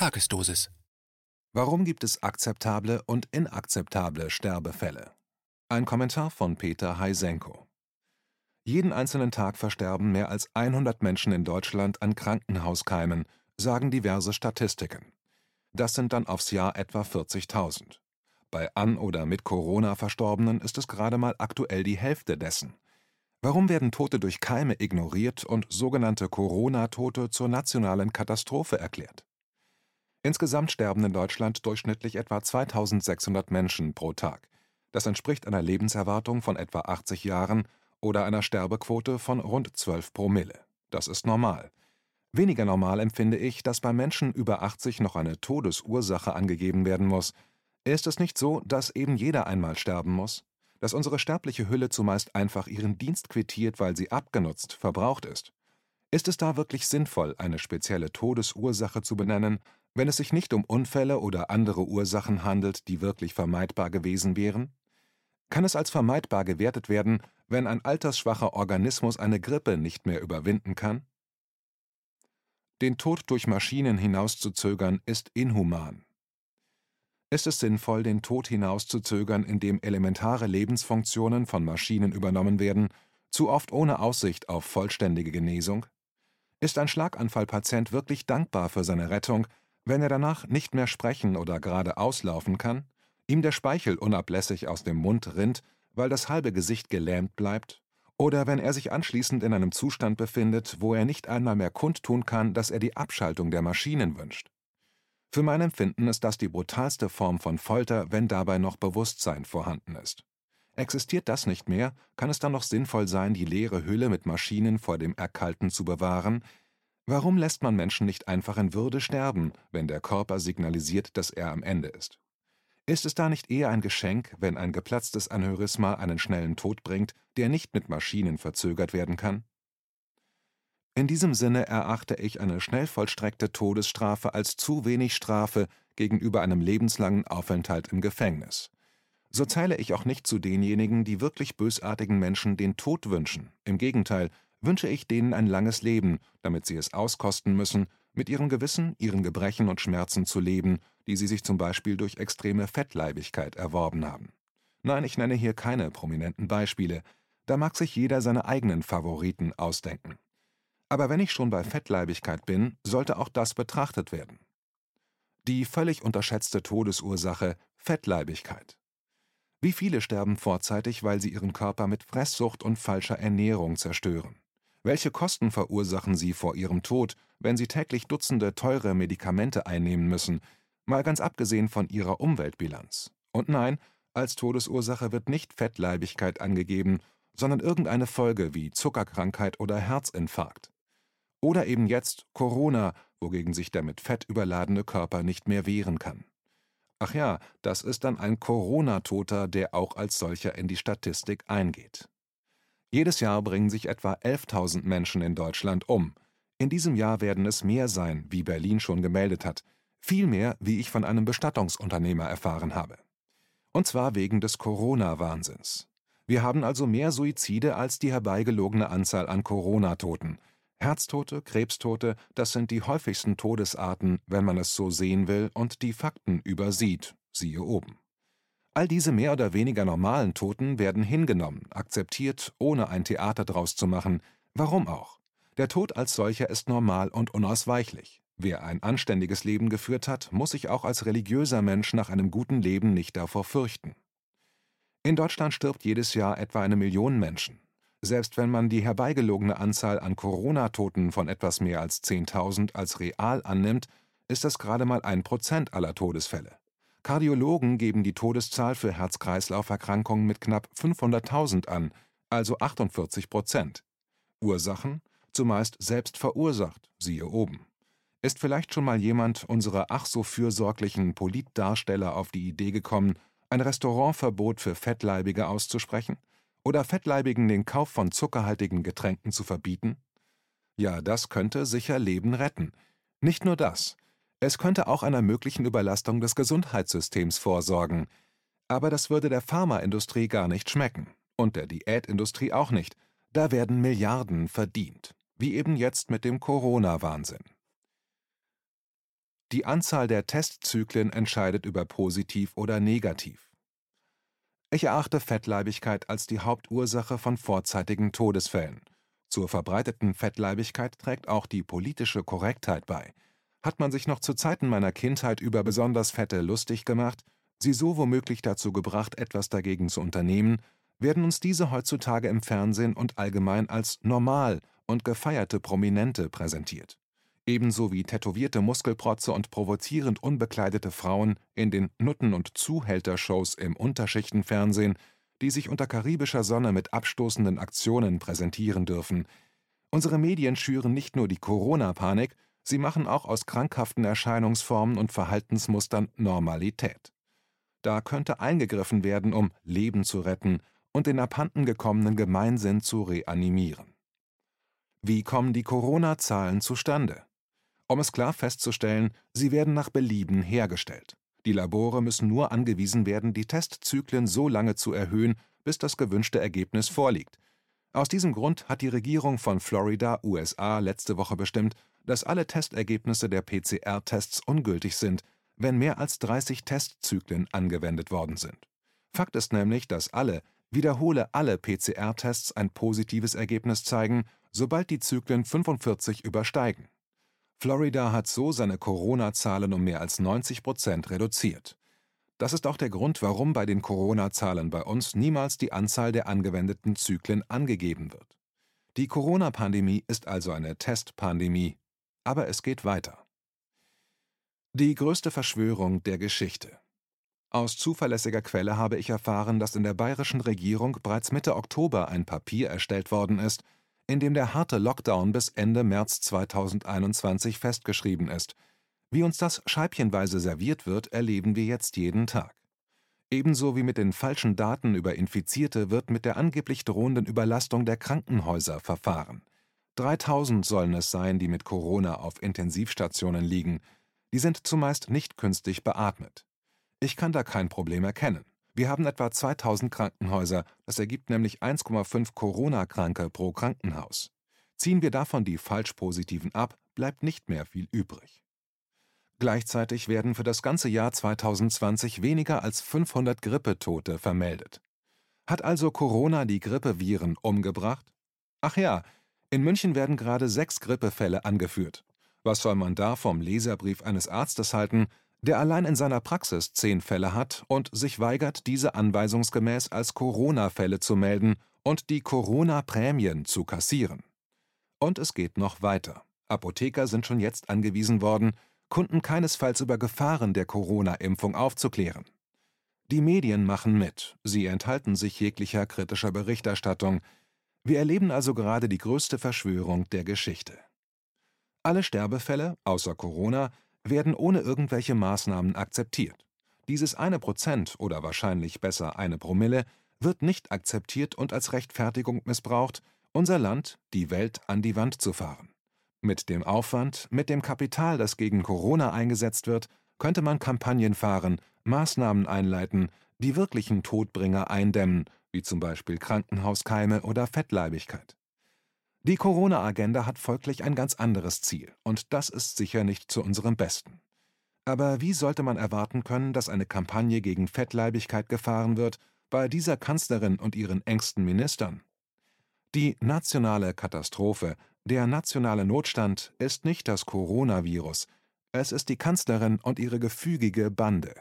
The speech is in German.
Tagesdosis. Warum gibt es akzeptable und inakzeptable Sterbefälle? Ein Kommentar von Peter Heisenko. Jeden einzelnen Tag versterben mehr als 100 Menschen in Deutschland an Krankenhauskeimen, sagen diverse Statistiken. Das sind dann aufs Jahr etwa 40.000. Bei an oder mit Corona Verstorbenen ist es gerade mal aktuell die Hälfte dessen. Warum werden Tote durch Keime ignoriert und sogenannte Corona-Tote zur nationalen Katastrophe erklärt? Insgesamt sterben in Deutschland durchschnittlich etwa 2600 Menschen pro Tag. Das entspricht einer Lebenserwartung von etwa 80 Jahren oder einer Sterbequote von rund 12 Promille. Das ist normal. Weniger normal empfinde ich, dass bei Menschen über 80 noch eine Todesursache angegeben werden muss. Ist es nicht so, dass eben jeder einmal sterben muss? Dass unsere sterbliche Hülle zumeist einfach ihren Dienst quittiert, weil sie abgenutzt, verbraucht ist? Ist es da wirklich sinnvoll, eine spezielle Todesursache zu benennen, wenn es sich nicht um Unfälle oder andere Ursachen handelt, die wirklich vermeidbar gewesen wären? Kann es als vermeidbar gewertet werden, wenn ein altersschwacher Organismus eine Grippe nicht mehr überwinden kann? Den Tod durch Maschinen hinauszuzögern ist inhuman. Ist es sinnvoll, den Tod hinauszuzögern, indem elementare Lebensfunktionen von Maschinen übernommen werden, zu oft ohne Aussicht auf vollständige Genesung? Ist ein Schlaganfallpatient wirklich dankbar für seine Rettung, wenn er danach nicht mehr sprechen oder gerade auslaufen kann, ihm der Speichel unablässig aus dem Mund rinnt, weil das halbe Gesicht gelähmt bleibt, oder wenn er sich anschließend in einem Zustand befindet, wo er nicht einmal mehr kundtun kann, dass er die Abschaltung der Maschinen wünscht. Für mein Empfinden ist das die brutalste Form von Folter, wenn dabei noch Bewusstsein vorhanden ist. Existiert das nicht mehr, kann es dann noch sinnvoll sein, die leere Hülle mit Maschinen vor dem Erkalten zu bewahren, Warum lässt man Menschen nicht einfach in Würde sterben, wenn der Körper signalisiert, dass er am Ende ist? Ist es da nicht eher ein Geschenk, wenn ein geplatztes Aneurysma einen schnellen Tod bringt, der nicht mit Maschinen verzögert werden kann? In diesem Sinne erachte ich eine schnell vollstreckte Todesstrafe als zu wenig Strafe gegenüber einem lebenslangen Aufenthalt im Gefängnis. So zähle ich auch nicht zu denjenigen, die wirklich bösartigen Menschen den Tod wünschen. Im Gegenteil, wünsche ich denen ein langes Leben, damit sie es auskosten müssen, mit ihrem Gewissen, ihren Gebrechen und Schmerzen zu leben, die sie sich zum Beispiel durch extreme Fettleibigkeit erworben haben. Nein, ich nenne hier keine prominenten Beispiele, da mag sich jeder seine eigenen Favoriten ausdenken. Aber wenn ich schon bei Fettleibigkeit bin, sollte auch das betrachtet werden. Die völlig unterschätzte Todesursache Fettleibigkeit. Wie viele sterben vorzeitig, weil sie ihren Körper mit Fresssucht und falscher Ernährung zerstören? Welche Kosten verursachen sie vor ihrem Tod, wenn sie täglich Dutzende teure Medikamente einnehmen müssen, mal ganz abgesehen von ihrer Umweltbilanz? Und nein, als Todesursache wird nicht Fettleibigkeit angegeben, sondern irgendeine Folge wie Zuckerkrankheit oder Herzinfarkt. Oder eben jetzt Corona, wogegen sich der mit Fett überladene Körper nicht mehr wehren kann. Ach ja, das ist dann ein Corona-Toter, der auch als solcher in die Statistik eingeht. Jedes Jahr bringen sich etwa 11.000 Menschen in Deutschland um. In diesem Jahr werden es mehr sein, wie Berlin schon gemeldet hat. Viel mehr, wie ich von einem Bestattungsunternehmer erfahren habe. Und zwar wegen des Corona-Wahnsinns. Wir haben also mehr Suizide als die herbeigelogene Anzahl an Corona-Toten. Herztote, Krebstote, das sind die häufigsten Todesarten, wenn man es so sehen will und die Fakten übersieht, siehe oben. All diese mehr oder weniger normalen Toten werden hingenommen, akzeptiert, ohne ein Theater draus zu machen. Warum auch? Der Tod als solcher ist normal und unausweichlich. Wer ein anständiges Leben geführt hat, muss sich auch als religiöser Mensch nach einem guten Leben nicht davor fürchten. In Deutschland stirbt jedes Jahr etwa eine Million Menschen. Selbst wenn man die herbeigelogene Anzahl an Corona-Toten von etwas mehr als 10.000 als real annimmt, ist das gerade mal ein Prozent aller Todesfälle. Kardiologen geben die Todeszahl für Herz-Kreislauf-Erkrankungen mit knapp 500.000 an, also 48 Prozent. Ursachen? Zumeist selbst verursacht, siehe oben. Ist vielleicht schon mal jemand unserer ach so fürsorglichen Politdarsteller auf die Idee gekommen, ein Restaurantverbot für Fettleibige auszusprechen? Oder Fettleibigen den Kauf von zuckerhaltigen Getränken zu verbieten? Ja, das könnte sicher Leben retten. Nicht nur das. Es könnte auch einer möglichen Überlastung des Gesundheitssystems vorsorgen. Aber das würde der Pharmaindustrie gar nicht schmecken. Und der Diätindustrie auch nicht. Da werden Milliarden verdient. Wie eben jetzt mit dem Corona-Wahnsinn. Die Anzahl der Testzyklen entscheidet über positiv oder negativ. Ich erachte Fettleibigkeit als die Hauptursache von vorzeitigen Todesfällen. Zur verbreiteten Fettleibigkeit trägt auch die politische Korrektheit bei. Hat man sich noch zu Zeiten meiner Kindheit über besonders Fette lustig gemacht, sie so womöglich dazu gebracht, etwas dagegen zu unternehmen, werden uns diese heutzutage im Fernsehen und allgemein als normal und gefeierte Prominente präsentiert ebenso wie tätowierte Muskelprotze und provozierend unbekleidete Frauen in den Nutten und Zuhälter-Shows im Unterschichtenfernsehen, die sich unter karibischer Sonne mit abstoßenden Aktionen präsentieren dürfen. Unsere Medien schüren nicht nur die Corona-Panik, sie machen auch aus krankhaften Erscheinungsformen und Verhaltensmustern Normalität. Da könnte eingegriffen werden, um Leben zu retten und den abhanden gekommenen Gemeinsinn zu reanimieren. Wie kommen die Corona-Zahlen zustande? Um es klar festzustellen, sie werden nach Belieben hergestellt. Die Labore müssen nur angewiesen werden, die Testzyklen so lange zu erhöhen, bis das gewünschte Ergebnis vorliegt. Aus diesem Grund hat die Regierung von Florida, USA, letzte Woche bestimmt, dass alle Testergebnisse der PCR-Tests ungültig sind, wenn mehr als 30 Testzyklen angewendet worden sind. Fakt ist nämlich, dass alle, wiederhole alle PCR-Tests ein positives Ergebnis zeigen, sobald die Zyklen 45 übersteigen. Florida hat so seine Corona-Zahlen um mehr als 90 Prozent reduziert. Das ist auch der Grund, warum bei den Corona-Zahlen bei uns niemals die Anzahl der angewendeten Zyklen angegeben wird. Die Corona-Pandemie ist also eine Testpandemie, aber es geht weiter. Die größte Verschwörung der Geschichte. Aus zuverlässiger Quelle habe ich erfahren, dass in der bayerischen Regierung bereits Mitte Oktober ein Papier erstellt worden ist, in dem der harte Lockdown bis Ende März 2021 festgeschrieben ist. Wie uns das scheibchenweise serviert wird, erleben wir jetzt jeden Tag. Ebenso wie mit den falschen Daten über Infizierte wird mit der angeblich drohenden Überlastung der Krankenhäuser verfahren. 3000 sollen es sein, die mit Corona auf Intensivstationen liegen. Die sind zumeist nicht künstlich beatmet. Ich kann da kein Problem erkennen. Wir haben etwa 2000 Krankenhäuser, das ergibt nämlich 1,5 Corona-Kranke pro Krankenhaus. Ziehen wir davon die Falschpositiven ab, bleibt nicht mehr viel übrig. Gleichzeitig werden für das ganze Jahr 2020 weniger als 500 Grippetote vermeldet. Hat also Corona die Grippeviren umgebracht? Ach ja, in München werden gerade sechs Grippefälle angeführt. Was soll man da vom Leserbrief eines Arztes halten, der allein in seiner Praxis zehn Fälle hat und sich weigert, diese anweisungsgemäß als Corona-Fälle zu melden und die Corona-Prämien zu kassieren. Und es geht noch weiter. Apotheker sind schon jetzt angewiesen worden, Kunden keinesfalls über Gefahren der Corona-Impfung aufzuklären. Die Medien machen mit, sie enthalten sich jeglicher kritischer Berichterstattung. Wir erleben also gerade die größte Verschwörung der Geschichte. Alle Sterbefälle, außer Corona, werden ohne irgendwelche Maßnahmen akzeptiert. Dieses eine Prozent oder wahrscheinlich besser eine Promille wird nicht akzeptiert und als Rechtfertigung missbraucht, unser Land, die Welt an die Wand zu fahren. Mit dem Aufwand, mit dem Kapital, das gegen Corona eingesetzt wird, könnte man Kampagnen fahren, Maßnahmen einleiten, die wirklichen Todbringer eindämmen, wie zum Beispiel Krankenhauskeime oder Fettleibigkeit. Die Corona-Agenda hat folglich ein ganz anderes Ziel, und das ist sicher nicht zu unserem Besten. Aber wie sollte man erwarten können, dass eine Kampagne gegen Fettleibigkeit gefahren wird bei dieser Kanzlerin und ihren engsten Ministern? Die nationale Katastrophe, der nationale Notstand ist nicht das Coronavirus, es ist die Kanzlerin und ihre gefügige Bande.